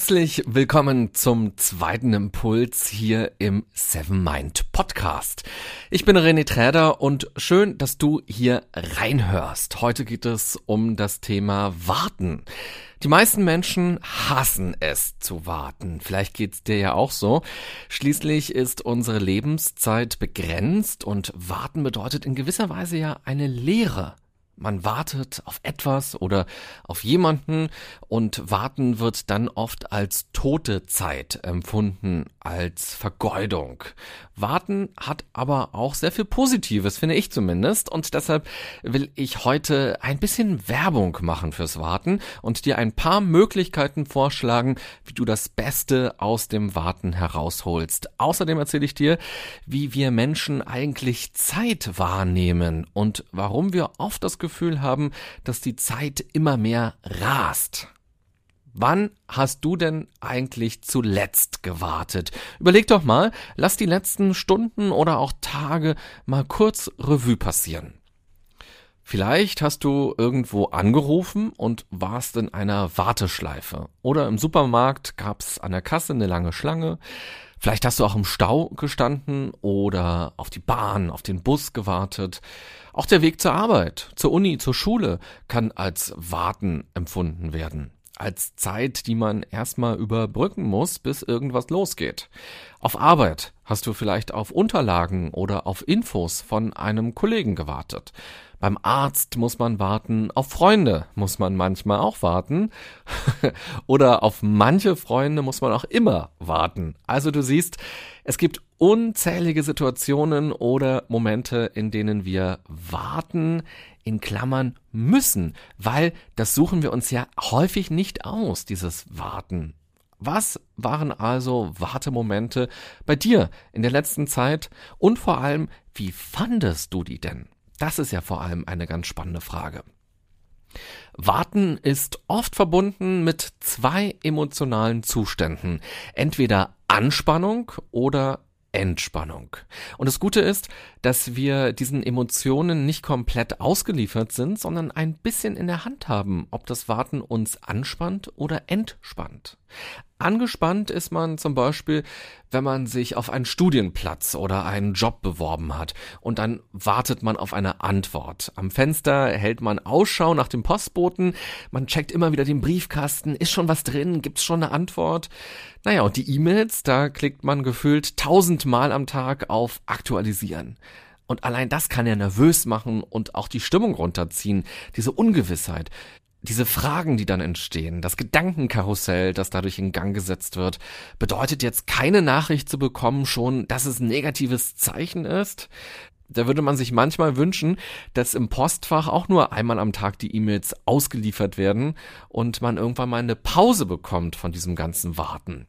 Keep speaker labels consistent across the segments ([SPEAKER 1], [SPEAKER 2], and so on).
[SPEAKER 1] Herzlich willkommen zum zweiten Impuls hier im Seven Mind Podcast. Ich bin René Träder und schön, dass du hier reinhörst. Heute geht es um das Thema Warten. Die meisten Menschen hassen es zu warten. Vielleicht geht's dir ja auch so. Schließlich ist unsere Lebenszeit begrenzt und warten bedeutet in gewisser Weise ja eine Lehre. Man wartet auf etwas oder auf jemanden und warten wird dann oft als tote Zeit empfunden, als Vergeudung. Warten hat aber auch sehr viel Positives, finde ich zumindest, und deshalb will ich heute ein bisschen Werbung machen fürs Warten und dir ein paar Möglichkeiten vorschlagen, wie du das Beste aus dem Warten herausholst. Außerdem erzähle ich dir, wie wir Menschen eigentlich Zeit wahrnehmen und warum wir oft das Gefühl Gefühl haben, dass die Zeit immer mehr rast. Wann hast du denn eigentlich zuletzt gewartet? Überleg doch mal, lass die letzten Stunden oder auch Tage mal kurz Revue passieren. Vielleicht hast du irgendwo angerufen und warst in einer Warteschleife. Oder im Supermarkt gab's an der Kasse eine lange Schlange. Vielleicht hast du auch im Stau gestanden oder auf die Bahn, auf den Bus gewartet. Auch der Weg zur Arbeit, zur Uni, zur Schule kann als Warten empfunden werden. Als Zeit, die man erstmal überbrücken muss, bis irgendwas losgeht. Auf Arbeit hast du vielleicht auf Unterlagen oder auf Infos von einem Kollegen gewartet. Beim Arzt muss man warten, auf Freunde muss man manchmal auch warten oder auf manche Freunde muss man auch immer warten. Also du siehst, es gibt unzählige Situationen oder Momente, in denen wir warten, in Klammern müssen, weil das suchen wir uns ja häufig nicht aus, dieses Warten. Was waren also Wartemomente bei dir in der letzten Zeit und vor allem, wie fandest du die denn? Das ist ja vor allem eine ganz spannende Frage. Warten ist oft verbunden mit zwei emotionalen Zuständen. Entweder Anspannung oder Entspannung. Und das Gute ist, dass wir diesen Emotionen nicht komplett ausgeliefert sind, sondern ein bisschen in der Hand haben, ob das Warten uns anspannt oder entspannt. Angespannt ist man zum Beispiel, wenn man sich auf einen Studienplatz oder einen Job beworben hat und dann wartet man auf eine Antwort. Am Fenster hält man Ausschau nach dem Postboten, man checkt immer wieder den Briefkasten, ist schon was drin, gibt's schon eine Antwort? Naja, und die E-Mails, da klickt man gefühlt tausendmal am Tag auf Aktualisieren. Und allein das kann ja nervös machen und auch die Stimmung runterziehen, diese Ungewissheit diese Fragen, die dann entstehen, das Gedankenkarussell, das dadurch in Gang gesetzt wird, bedeutet jetzt keine Nachricht zu bekommen schon, dass es ein negatives Zeichen ist. Da würde man sich manchmal wünschen, dass im Postfach auch nur einmal am Tag die E-Mails ausgeliefert werden und man irgendwann mal eine Pause bekommt von diesem ganzen Warten.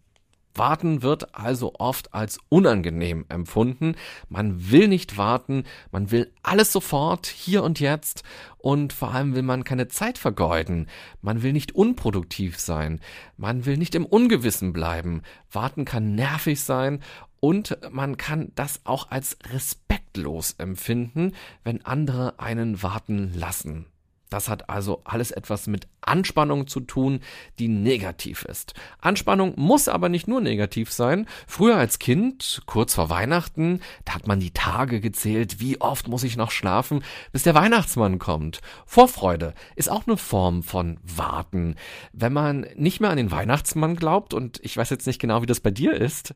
[SPEAKER 1] Warten wird also oft als unangenehm empfunden. Man will nicht warten, man will alles sofort, hier und jetzt und vor allem will man keine Zeit vergeuden. Man will nicht unproduktiv sein. Man will nicht im Ungewissen bleiben. Warten kann nervig sein und man kann das auch als respektlos empfinden, wenn andere einen warten lassen. Das hat also alles etwas mit Anspannung zu tun, die negativ ist. Anspannung muss aber nicht nur negativ sein. Früher als Kind, kurz vor Weihnachten, da hat man die Tage gezählt, wie oft muss ich noch schlafen, bis der Weihnachtsmann kommt. Vorfreude ist auch eine Form von Warten. Wenn man nicht mehr an den Weihnachtsmann glaubt, und ich weiß jetzt nicht genau, wie das bei dir ist,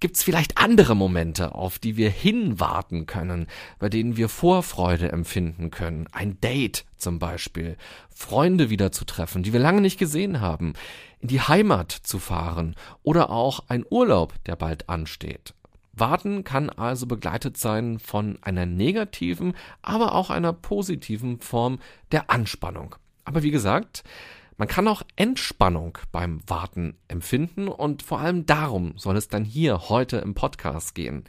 [SPEAKER 1] Gibt's vielleicht andere Momente, auf die wir hinwarten können, bei denen wir Vorfreude empfinden können? Ein Date zum Beispiel, Freunde wieder zu treffen, die wir lange nicht gesehen haben, in die Heimat zu fahren oder auch ein Urlaub, der bald ansteht. Warten kann also begleitet sein von einer negativen, aber auch einer positiven Form der Anspannung. Aber wie gesagt, man kann auch Entspannung beim Warten empfinden und vor allem darum soll es dann hier heute im Podcast gehen.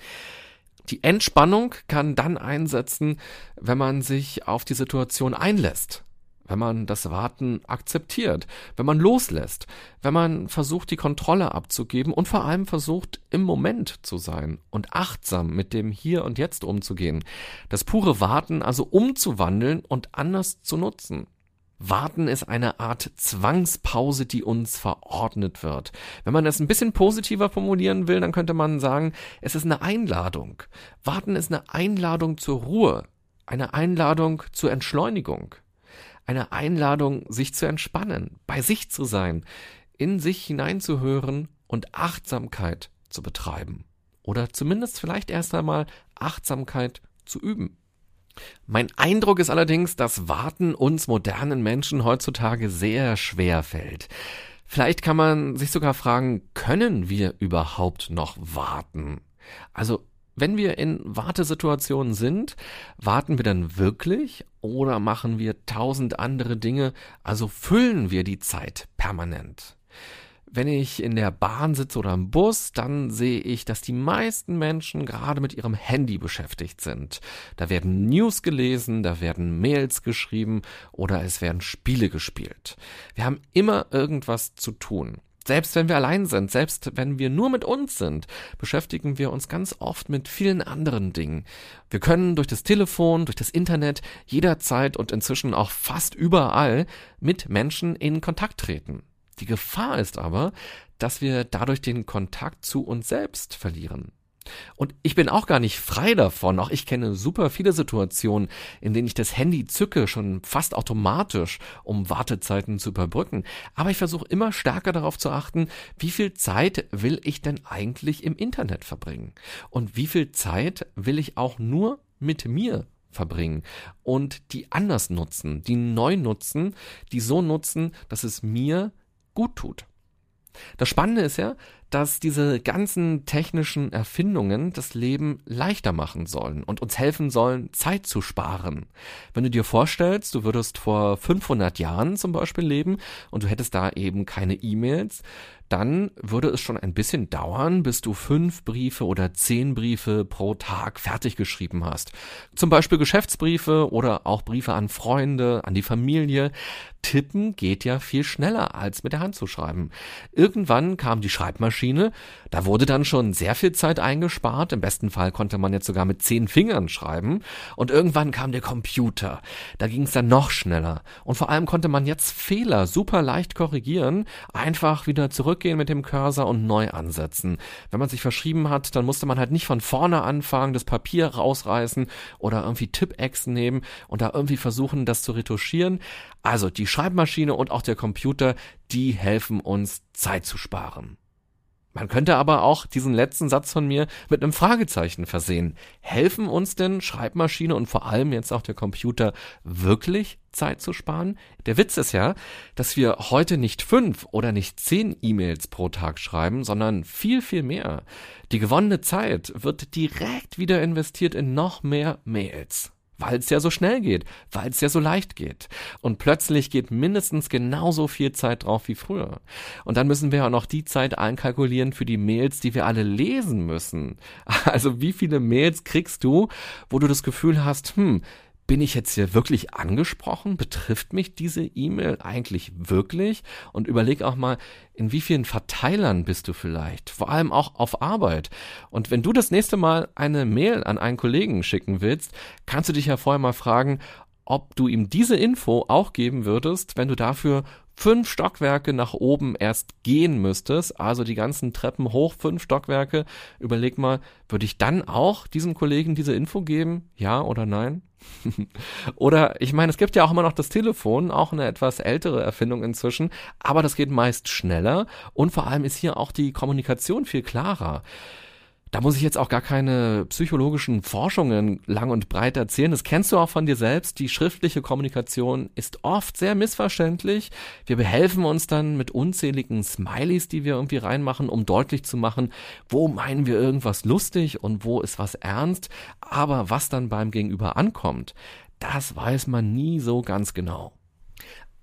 [SPEAKER 1] Die Entspannung kann dann einsetzen, wenn man sich auf die Situation einlässt. wenn man das Warten akzeptiert, wenn man loslässt, wenn man versucht, die Kontrolle abzugeben und vor allem versucht, im Moment zu sein und achtsam mit dem Hier und Jetzt umzugehen, das pure Warten also umzuwandeln und anders zu nutzen. Warten ist eine Art Zwangspause, die uns verordnet wird. Wenn man das ein bisschen positiver formulieren will, dann könnte man sagen, es ist eine Einladung. Warten ist eine Einladung zur Ruhe, eine Einladung zur Entschleunigung, eine Einladung, sich zu entspannen, bei sich zu sein, in sich hineinzuhören und Achtsamkeit zu betreiben. Oder zumindest vielleicht erst einmal Achtsamkeit zu üben. Mein Eindruck ist allerdings, dass Warten uns modernen Menschen heutzutage sehr schwer fällt. Vielleicht kann man sich sogar fragen, können wir überhaupt noch warten? Also, wenn wir in Wartesituationen sind, warten wir dann wirklich oder machen wir tausend andere Dinge, also füllen wir die Zeit permanent? Wenn ich in der Bahn sitze oder im Bus, dann sehe ich, dass die meisten Menschen gerade mit ihrem Handy beschäftigt sind. Da werden News gelesen, da werden Mails geschrieben oder es werden Spiele gespielt. Wir haben immer irgendwas zu tun. Selbst wenn wir allein sind, selbst wenn wir nur mit uns sind, beschäftigen wir uns ganz oft mit vielen anderen Dingen. Wir können durch das Telefon, durch das Internet jederzeit und inzwischen auch fast überall mit Menschen in Kontakt treten. Die Gefahr ist aber, dass wir dadurch den Kontakt zu uns selbst verlieren. Und ich bin auch gar nicht frei davon. Auch ich kenne super viele Situationen, in denen ich das Handy zücke, schon fast automatisch, um Wartezeiten zu überbrücken. Aber ich versuche immer stärker darauf zu achten, wie viel Zeit will ich denn eigentlich im Internet verbringen? Und wie viel Zeit will ich auch nur mit mir verbringen und die anders nutzen, die neu nutzen, die so nutzen, dass es mir gut tut. Das Spannende ist ja, dass diese ganzen technischen Erfindungen das Leben leichter machen sollen und uns helfen sollen, Zeit zu sparen. Wenn du dir vorstellst, du würdest vor 500 Jahren zum Beispiel leben und du hättest da eben keine E-Mails, dann würde es schon ein bisschen dauern, bis du fünf Briefe oder zehn Briefe pro Tag fertig geschrieben hast. Zum Beispiel Geschäftsbriefe oder auch Briefe an Freunde, an die Familie. Tippen geht ja viel schneller als mit der Hand zu schreiben. Irgendwann kam die Schreibmaschine, da wurde dann schon sehr viel Zeit eingespart. Im besten Fall konnte man jetzt sogar mit zehn Fingern schreiben. Und irgendwann kam der Computer. Da ging es dann noch schneller. Und vor allem konnte man jetzt Fehler super leicht korrigieren, einfach wieder zurück zurückgehen mit dem Cursor und neu ansetzen. Wenn man sich verschrieben hat, dann musste man halt nicht von vorne anfangen, das Papier rausreißen oder irgendwie Tippex nehmen und da irgendwie versuchen, das zu retuschieren. Also die Schreibmaschine und auch der Computer, die helfen uns Zeit zu sparen. Man könnte aber auch diesen letzten Satz von mir mit einem Fragezeichen versehen. Helfen uns denn Schreibmaschine und vor allem jetzt auch der Computer wirklich Zeit zu sparen? Der Witz ist ja, dass wir heute nicht fünf oder nicht zehn E-Mails pro Tag schreiben, sondern viel, viel mehr. Die gewonnene Zeit wird direkt wieder investiert in noch mehr Mails weil es ja so schnell geht, weil es ja so leicht geht. Und plötzlich geht mindestens genauso viel Zeit drauf wie früher. Und dann müssen wir ja noch die Zeit einkalkulieren für die Mails, die wir alle lesen müssen. Also wie viele Mails kriegst du, wo du das Gefühl hast, hm, bin ich jetzt hier wirklich angesprochen? Betrifft mich diese E-Mail eigentlich wirklich? Und überleg auch mal, in wie vielen Verteilern bist du vielleicht? Vor allem auch auf Arbeit. Und wenn du das nächste Mal eine Mail an einen Kollegen schicken willst, kannst du dich ja vorher mal fragen, ob du ihm diese Info auch geben würdest, wenn du dafür fünf Stockwerke nach oben erst gehen müsstest, also die ganzen Treppen hoch, fünf Stockwerke, überleg mal, würde ich dann auch diesem Kollegen diese Info geben? Ja oder nein? Oder ich meine, es gibt ja auch immer noch das Telefon, auch eine etwas ältere Erfindung inzwischen, aber das geht meist schneller und vor allem ist hier auch die Kommunikation viel klarer. Da muss ich jetzt auch gar keine psychologischen Forschungen lang und breit erzählen. Das kennst du auch von dir selbst. Die schriftliche Kommunikation ist oft sehr missverständlich. Wir behelfen uns dann mit unzähligen Smileys, die wir irgendwie reinmachen, um deutlich zu machen, wo meinen wir irgendwas lustig und wo ist was ernst. Aber was dann beim Gegenüber ankommt, das weiß man nie so ganz genau.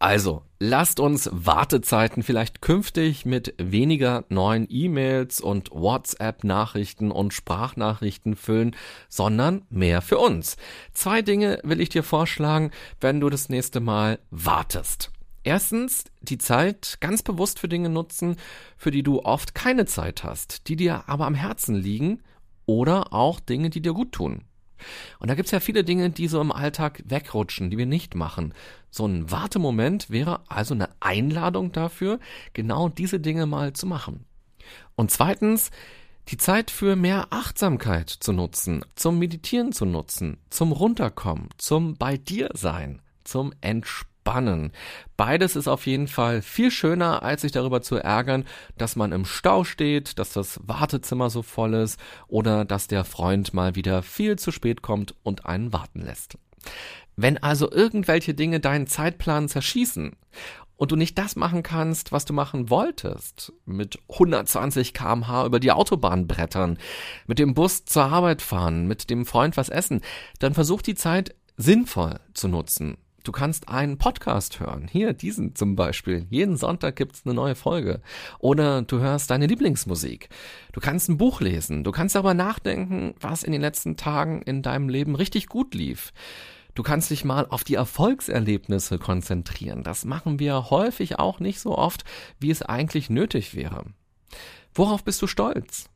[SPEAKER 1] Also, lasst uns Wartezeiten vielleicht künftig mit weniger neuen E-Mails und WhatsApp-Nachrichten und Sprachnachrichten füllen, sondern mehr für uns. Zwei Dinge will ich dir vorschlagen, wenn du das nächste Mal wartest. Erstens, die Zeit ganz bewusst für Dinge nutzen, für die du oft keine Zeit hast, die dir aber am Herzen liegen oder auch Dinge, die dir gut tun. Und da gibt's ja viele Dinge, die so im Alltag wegrutschen, die wir nicht machen. So ein Wartemoment wäre also eine Einladung dafür, genau diese Dinge mal zu machen. Und zweitens, die Zeit für mehr Achtsamkeit zu nutzen, zum Meditieren zu nutzen, zum Runterkommen, zum bei dir sein, zum Entspannen entspannen. Beides ist auf jeden Fall viel schöner, als sich darüber zu ärgern, dass man im Stau steht, dass das Wartezimmer so voll ist oder dass der Freund mal wieder viel zu spät kommt und einen warten lässt. Wenn also irgendwelche Dinge deinen Zeitplan zerschießen und du nicht das machen kannst, was du machen wolltest, mit 120 kmh über die Autobahn brettern, mit dem Bus zur Arbeit fahren, mit dem Freund was essen, dann versuch die Zeit sinnvoll zu nutzen. Du kannst einen Podcast hören. Hier, diesen zum Beispiel. Jeden Sonntag gibt's eine neue Folge. Oder du hörst deine Lieblingsmusik. Du kannst ein Buch lesen. Du kannst aber nachdenken, was in den letzten Tagen in deinem Leben richtig gut lief. Du kannst dich mal auf die Erfolgserlebnisse konzentrieren. Das machen wir häufig auch nicht so oft, wie es eigentlich nötig wäre. Worauf bist du stolz?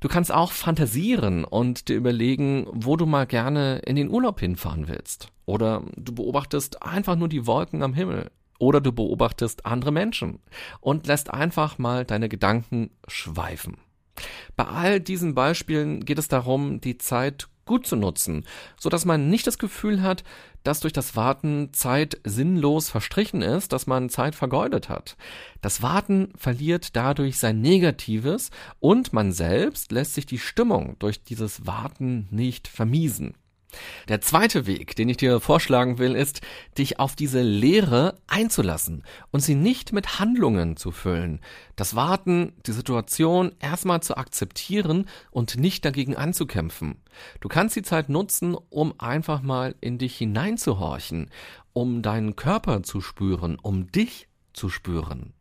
[SPEAKER 1] Du kannst auch fantasieren und dir überlegen, wo du mal gerne in den Urlaub hinfahren willst. Oder du beobachtest einfach nur die Wolken am Himmel. Oder du beobachtest andere Menschen und lässt einfach mal deine Gedanken schweifen. Bei all diesen Beispielen geht es darum, die Zeit gut zu nutzen, so dass man nicht das Gefühl hat, dass durch das Warten Zeit sinnlos verstrichen ist, dass man Zeit vergeudet hat. Das Warten verliert dadurch sein Negatives und man selbst lässt sich die Stimmung durch dieses Warten nicht vermiesen. Der zweite Weg, den ich dir vorschlagen will, ist, dich auf diese Lehre einzulassen und sie nicht mit Handlungen zu füllen. Das Warten, die Situation erstmal zu akzeptieren und nicht dagegen anzukämpfen. Du kannst die Zeit nutzen, um einfach mal in dich hineinzuhorchen, um deinen Körper zu spüren, um dich zu spüren.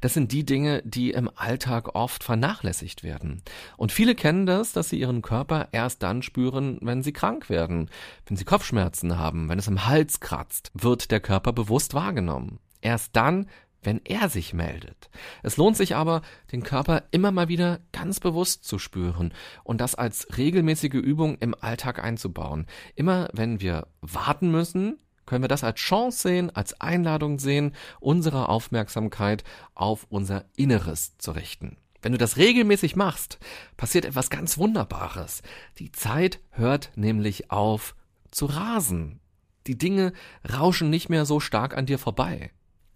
[SPEAKER 1] Das sind die Dinge, die im Alltag oft vernachlässigt werden. Und viele kennen das, dass sie ihren Körper erst dann spüren, wenn sie krank werden, wenn sie Kopfschmerzen haben, wenn es im Hals kratzt, wird der Körper bewusst wahrgenommen. Erst dann, wenn er sich meldet. Es lohnt sich aber, den Körper immer mal wieder ganz bewusst zu spüren und das als regelmäßige Übung im Alltag einzubauen. Immer wenn wir warten müssen, können wir das als Chance sehen, als Einladung sehen, unsere Aufmerksamkeit auf unser Inneres zu richten. Wenn du das regelmäßig machst, passiert etwas ganz Wunderbares. Die Zeit hört nämlich auf zu rasen. Die Dinge rauschen nicht mehr so stark an dir vorbei.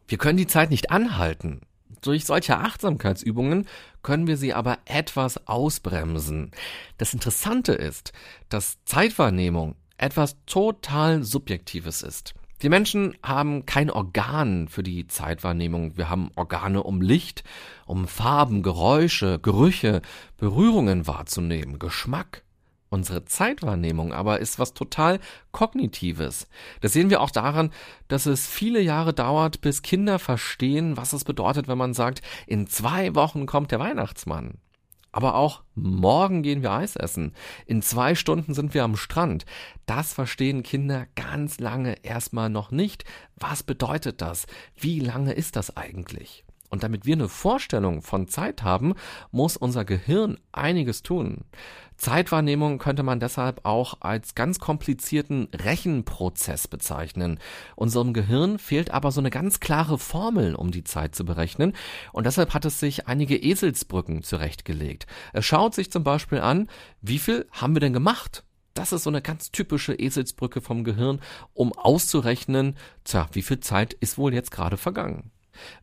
[SPEAKER 1] Wir können die Zeit nicht anhalten. Durch solche Achtsamkeitsübungen können wir sie aber etwas ausbremsen. Das Interessante ist, dass Zeitwahrnehmung etwas total Subjektives ist. Die Menschen haben kein Organ für die Zeitwahrnehmung. Wir haben Organe, um Licht, um Farben, Geräusche, Gerüche, Berührungen wahrzunehmen, Geschmack. Unsere Zeitwahrnehmung aber ist was total Kognitives. Das sehen wir auch daran, dass es viele Jahre dauert, bis Kinder verstehen, was es bedeutet, wenn man sagt, in zwei Wochen kommt der Weihnachtsmann. Aber auch morgen gehen wir Eis essen. In zwei Stunden sind wir am Strand. Das verstehen Kinder ganz lange erstmal noch nicht. Was bedeutet das? Wie lange ist das eigentlich? Und damit wir eine Vorstellung von Zeit haben, muss unser Gehirn einiges tun. Zeitwahrnehmung könnte man deshalb auch als ganz komplizierten Rechenprozess bezeichnen. Unserem Gehirn fehlt aber so eine ganz klare Formel, um die Zeit zu berechnen, und deshalb hat es sich einige Eselsbrücken zurechtgelegt. Es schaut sich zum Beispiel an, wie viel haben wir denn gemacht? Das ist so eine ganz typische Eselsbrücke vom Gehirn, um auszurechnen, tja, wie viel Zeit ist wohl jetzt gerade vergangen.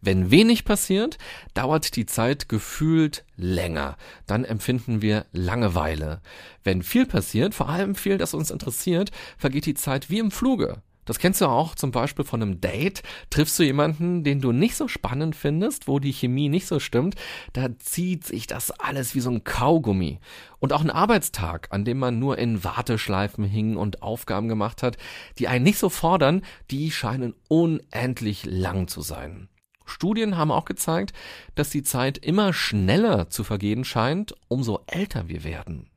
[SPEAKER 1] Wenn wenig passiert, dauert die Zeit gefühlt länger. Dann empfinden wir Langeweile. Wenn viel passiert, vor allem viel, das uns interessiert, vergeht die Zeit wie im Fluge. Das kennst du auch zum Beispiel von einem Date. Triffst du jemanden, den du nicht so spannend findest, wo die Chemie nicht so stimmt, da zieht sich das alles wie so ein Kaugummi. Und auch ein Arbeitstag, an dem man nur in Warteschleifen hing und Aufgaben gemacht hat, die einen nicht so fordern, die scheinen unendlich lang zu sein. Studien haben auch gezeigt, dass die Zeit immer schneller zu vergehen scheint, umso älter wir werden.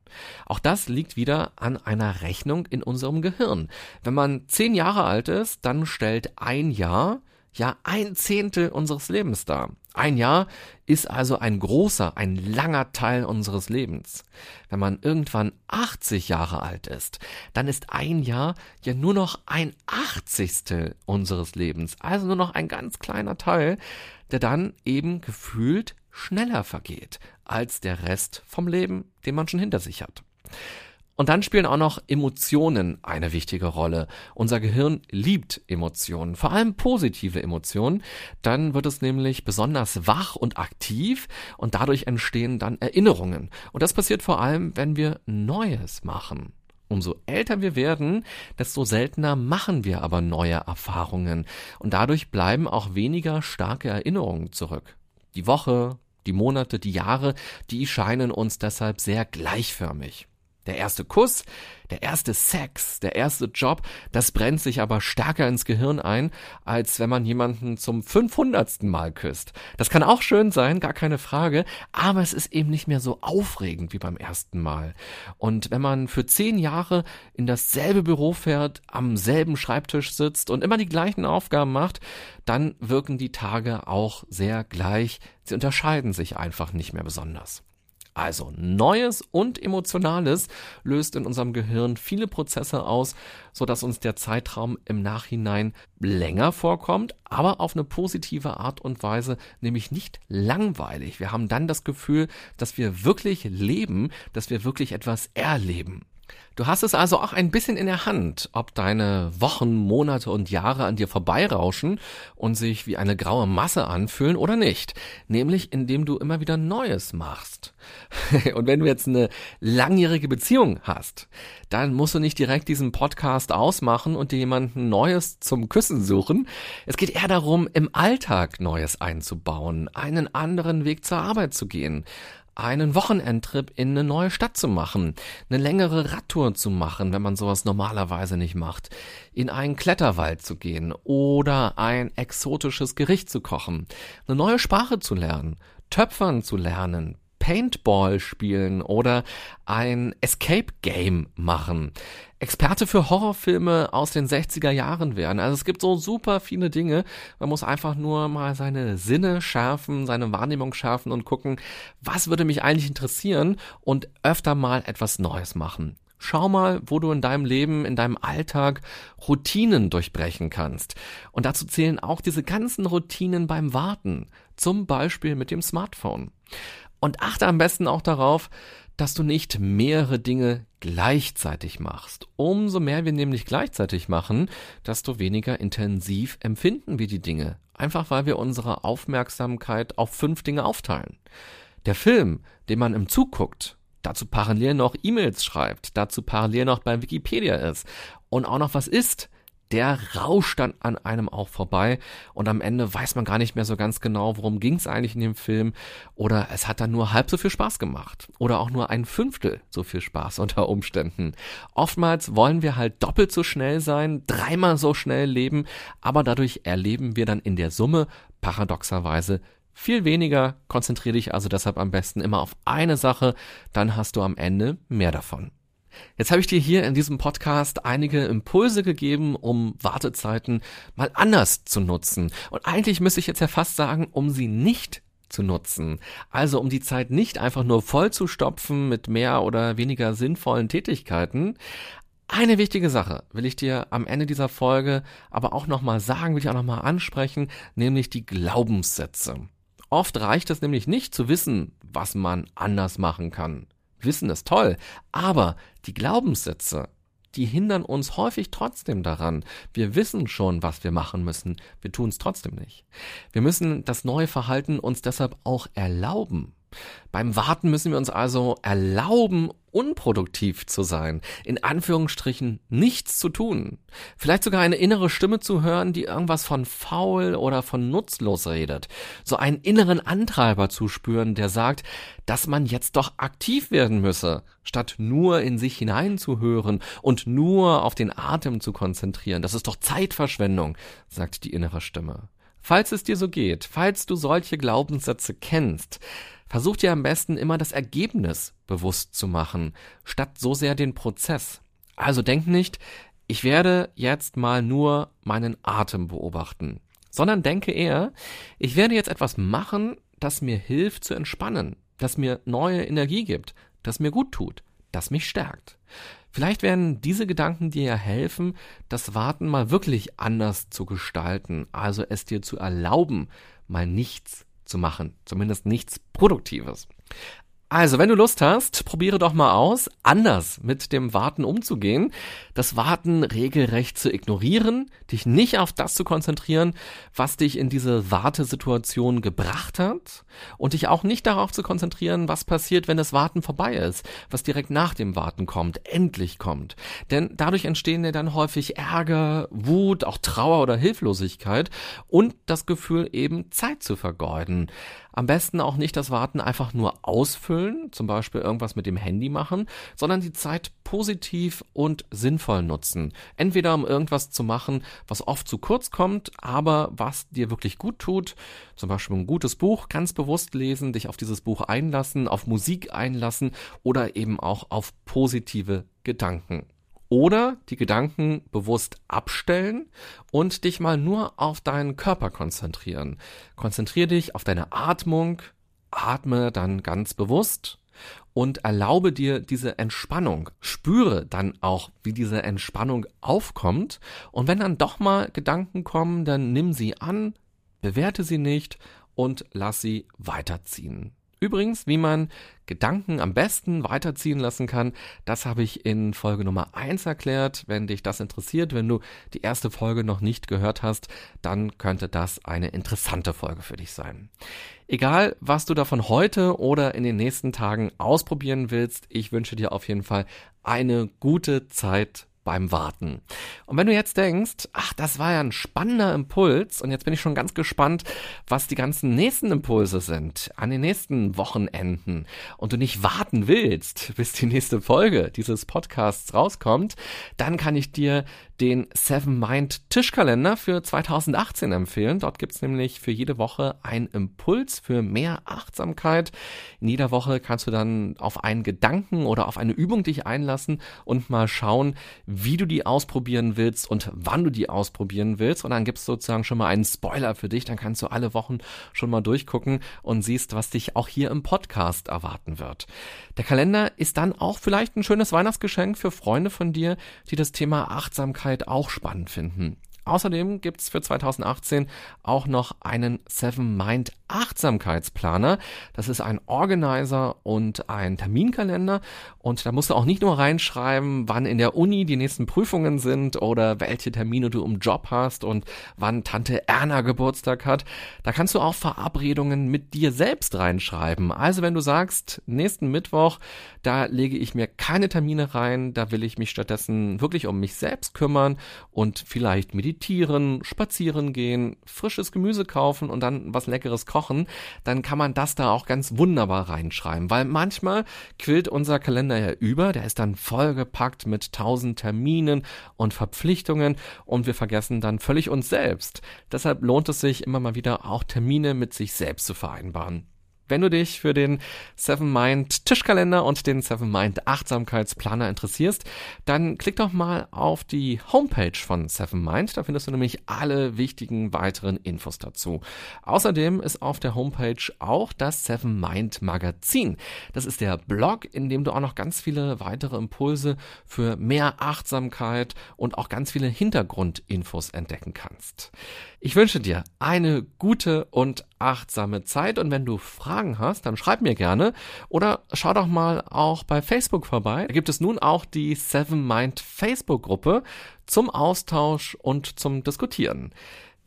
[SPEAKER 1] Auch das liegt wieder an einer Rechnung in unserem Gehirn. Wenn man zehn Jahre alt ist, dann stellt ein Jahr ja ein Zehntel unseres Lebens dar. Ein Jahr ist also ein großer, ein langer Teil unseres Lebens. Wenn man irgendwann 80 Jahre alt ist, dann ist ein Jahr ja nur noch ein Achtzigstel unseres Lebens, also nur noch ein ganz kleiner Teil, der dann eben gefühlt schneller vergeht als der Rest vom Leben, den man schon hinter sich hat. Und dann spielen auch noch Emotionen eine wichtige Rolle. Unser Gehirn liebt Emotionen, vor allem positive Emotionen. Dann wird es nämlich besonders wach und aktiv und dadurch entstehen dann Erinnerungen. Und das passiert vor allem, wenn wir Neues machen. Umso älter wir werden, desto seltener machen wir aber neue Erfahrungen und dadurch bleiben auch weniger starke Erinnerungen zurück. Die Woche, die Monate, die Jahre, die scheinen uns deshalb sehr gleichförmig. Der erste Kuss, der erste Sex, der erste Job, das brennt sich aber stärker ins Gehirn ein, als wenn man jemanden zum 500. Mal küsst. Das kann auch schön sein, gar keine Frage, aber es ist eben nicht mehr so aufregend wie beim ersten Mal. Und wenn man für zehn Jahre in dasselbe Büro fährt, am selben Schreibtisch sitzt und immer die gleichen Aufgaben macht, dann wirken die Tage auch sehr gleich. Sie unterscheiden sich einfach nicht mehr besonders. Also Neues und Emotionales löst in unserem Gehirn viele Prozesse aus, so dass uns der Zeitraum im Nachhinein länger vorkommt, aber auf eine positive Art und Weise, nämlich nicht langweilig. Wir haben dann das Gefühl, dass wir wirklich leben, dass wir wirklich etwas erleben. Du hast es also auch ein bisschen in der Hand, ob deine Wochen, Monate und Jahre an dir vorbeirauschen und sich wie eine graue Masse anfühlen oder nicht. Nämlich indem du immer wieder Neues machst. und wenn du jetzt eine langjährige Beziehung hast, dann musst du nicht direkt diesen Podcast ausmachen und dir jemanden Neues zum Küssen suchen. Es geht eher darum, im Alltag Neues einzubauen, einen anderen Weg zur Arbeit zu gehen, einen Wochenendtrip in eine neue Stadt zu machen, eine längere Radtour zu machen, wenn man sowas normalerweise nicht macht, in einen Kletterwald zu gehen oder ein exotisches Gericht zu kochen, eine neue Sprache zu lernen, Töpfern zu lernen, Paintball spielen oder ein Escape Game machen. Experte für Horrorfilme aus den 60er Jahren werden. Also es gibt so super viele Dinge. Man muss einfach nur mal seine Sinne schärfen, seine Wahrnehmung schärfen und gucken, was würde mich eigentlich interessieren und öfter mal etwas Neues machen. Schau mal, wo du in deinem Leben, in deinem Alltag Routinen durchbrechen kannst. Und dazu zählen auch diese ganzen Routinen beim Warten. Zum Beispiel mit dem Smartphone. Und achte am besten auch darauf, dass du nicht mehrere Dinge gleichzeitig machst. Umso mehr wir nämlich gleichzeitig machen, desto weniger intensiv empfinden wir die Dinge. Einfach weil wir unsere Aufmerksamkeit auf fünf Dinge aufteilen. Der Film, den man im Zug guckt, dazu parallel noch E-Mails schreibt, dazu parallel noch bei Wikipedia ist und auch noch was isst, der rauscht dann an einem auch vorbei und am Ende weiß man gar nicht mehr so ganz genau, worum ging es eigentlich in dem Film oder es hat dann nur halb so viel Spaß gemacht oder auch nur ein Fünftel so viel Spaß unter Umständen. Oftmals wollen wir halt doppelt so schnell sein, dreimal so schnell leben, aber dadurch erleben wir dann in der Summe paradoxerweise viel weniger. Konzentriere dich also deshalb am besten immer auf eine Sache, dann hast du am Ende mehr davon. Jetzt habe ich dir hier in diesem Podcast einige Impulse gegeben, um Wartezeiten mal anders zu nutzen. Und eigentlich müsste ich jetzt ja fast sagen, um sie nicht zu nutzen. Also um die Zeit nicht einfach nur voll zu stopfen mit mehr oder weniger sinnvollen Tätigkeiten. Eine wichtige Sache will ich dir am Ende dieser Folge aber auch nochmal sagen, will ich auch nochmal ansprechen, nämlich die Glaubenssätze. Oft reicht es nämlich nicht zu wissen, was man anders machen kann. Wissen ist toll, aber die Glaubenssätze, die hindern uns häufig trotzdem daran. Wir wissen schon, was wir machen müssen, wir tun es trotzdem nicht. Wir müssen das neue Verhalten uns deshalb auch erlauben. Beim Warten müssen wir uns also erlauben, unproduktiv zu sein, in Anführungsstrichen nichts zu tun, vielleicht sogar eine innere Stimme zu hören, die irgendwas von faul oder von nutzlos redet, so einen inneren Antreiber zu spüren, der sagt, dass man jetzt doch aktiv werden müsse, statt nur in sich hineinzuhören und nur auf den Atem zu konzentrieren. Das ist doch Zeitverschwendung, sagt die innere Stimme. Falls es dir so geht, falls du solche Glaubenssätze kennst, versuch dir am besten immer das Ergebnis bewusst zu machen, statt so sehr den Prozess. Also denk nicht, ich werde jetzt mal nur meinen Atem beobachten, sondern denke eher, ich werde jetzt etwas machen, das mir hilft zu entspannen, das mir neue Energie gibt, das mir gut tut, das mich stärkt. Vielleicht werden diese Gedanken dir ja helfen, das Warten mal wirklich anders zu gestalten, also es dir zu erlauben, mal nichts zu machen, zumindest nichts Produktives. Also, wenn du Lust hast, probiere doch mal aus, anders mit dem Warten umzugehen, das Warten regelrecht zu ignorieren, dich nicht auf das zu konzentrieren, was dich in diese Wartesituation gebracht hat und dich auch nicht darauf zu konzentrieren, was passiert, wenn das Warten vorbei ist, was direkt nach dem Warten kommt, endlich kommt. Denn dadurch entstehen ja dann häufig Ärger, Wut, auch Trauer oder Hilflosigkeit und das Gefühl eben Zeit zu vergeuden. Am besten auch nicht das Warten einfach nur ausfüllen, zum Beispiel irgendwas mit dem Handy machen, sondern die Zeit positiv und sinnvoll nutzen. Entweder um irgendwas zu machen, was oft zu kurz kommt, aber was dir wirklich gut tut, zum Beispiel ein gutes Buch ganz bewusst lesen, dich auf dieses Buch einlassen, auf Musik einlassen oder eben auch auf positive Gedanken. Oder die Gedanken bewusst abstellen und dich mal nur auf deinen Körper konzentrieren. Konzentriere dich auf deine Atmung, atme dann ganz bewusst und erlaube dir diese Entspannung. Spüre dann auch, wie diese Entspannung aufkommt. Und wenn dann doch mal Gedanken kommen, dann nimm sie an, bewerte sie nicht und lass sie weiterziehen. Übrigens, wie man Gedanken am besten weiterziehen lassen kann, das habe ich in Folge Nummer eins erklärt. Wenn dich das interessiert, wenn du die erste Folge noch nicht gehört hast, dann könnte das eine interessante Folge für dich sein. Egal, was du davon heute oder in den nächsten Tagen ausprobieren willst, ich wünsche dir auf jeden Fall eine gute Zeit beim Warten. Und wenn du jetzt denkst, ach, das war ja ein spannender Impuls und jetzt bin ich schon ganz gespannt, was die ganzen nächsten Impulse sind an den nächsten Wochenenden und du nicht warten willst, bis die nächste Folge dieses Podcasts rauskommt, dann kann ich dir den Seven Mind Tischkalender für 2018 empfehlen. Dort gibt's nämlich für jede Woche einen Impuls für mehr Achtsamkeit. In jeder Woche kannst du dann auf einen Gedanken oder auf eine Übung dich einlassen und mal schauen, wie du die ausprobieren willst und wann du die ausprobieren willst. Und dann gibt's sozusagen schon mal einen Spoiler für dich. Dann kannst du alle Wochen schon mal durchgucken und siehst, was dich auch hier im Podcast erwarten wird. Der Kalender ist dann auch vielleicht ein schönes Weihnachtsgeschenk für Freunde von dir, die das Thema Achtsamkeit Achtsamkeit auch spannend finden. Außerdem gibt's für 2018 auch noch einen Seven Mind Achtsamkeitsplaner. Das ist ein Organizer und ein Terminkalender. Und da musst du auch nicht nur reinschreiben, wann in der Uni die nächsten Prüfungen sind oder welche Termine du im Job hast und wann Tante Erna Geburtstag hat. Da kannst du auch Verabredungen mit dir selbst reinschreiben. Also wenn du sagst, nächsten Mittwoch, da lege ich mir keine Termine rein, da will ich mich stattdessen wirklich um mich selbst kümmern und vielleicht meditieren, spazieren gehen, frisches Gemüse kaufen und dann was Leckeres kochen kochen, dann kann man das da auch ganz wunderbar reinschreiben, weil manchmal quillt unser Kalender ja über, der ist dann vollgepackt mit tausend Terminen und Verpflichtungen und wir vergessen dann völlig uns selbst. Deshalb lohnt es sich immer mal wieder auch Termine mit sich selbst zu vereinbaren. Wenn du dich für den Seven Mind Tischkalender und den Seven Mind Achtsamkeitsplaner interessierst, dann klick doch mal auf die Homepage von Seven Mind. Da findest du nämlich alle wichtigen weiteren Infos dazu. Außerdem ist auf der Homepage auch das Seven Mind Magazin. Das ist der Blog, in dem du auch noch ganz viele weitere Impulse für mehr Achtsamkeit und auch ganz viele Hintergrundinfos entdecken kannst. Ich wünsche dir eine gute und achtsame Zeit und wenn du Fragen hast, dann schreib mir gerne oder schau doch mal auch bei Facebook vorbei. Da gibt es nun auch die Seven Mind Facebook Gruppe zum Austausch und zum Diskutieren.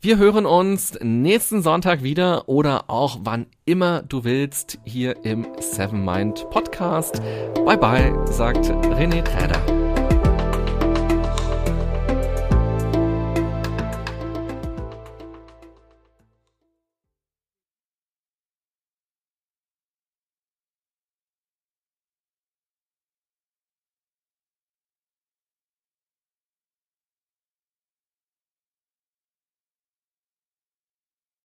[SPEAKER 1] Wir hören uns nächsten Sonntag wieder oder auch wann immer du willst hier im Seven Mind Podcast. Bye bye, sagt René Träder.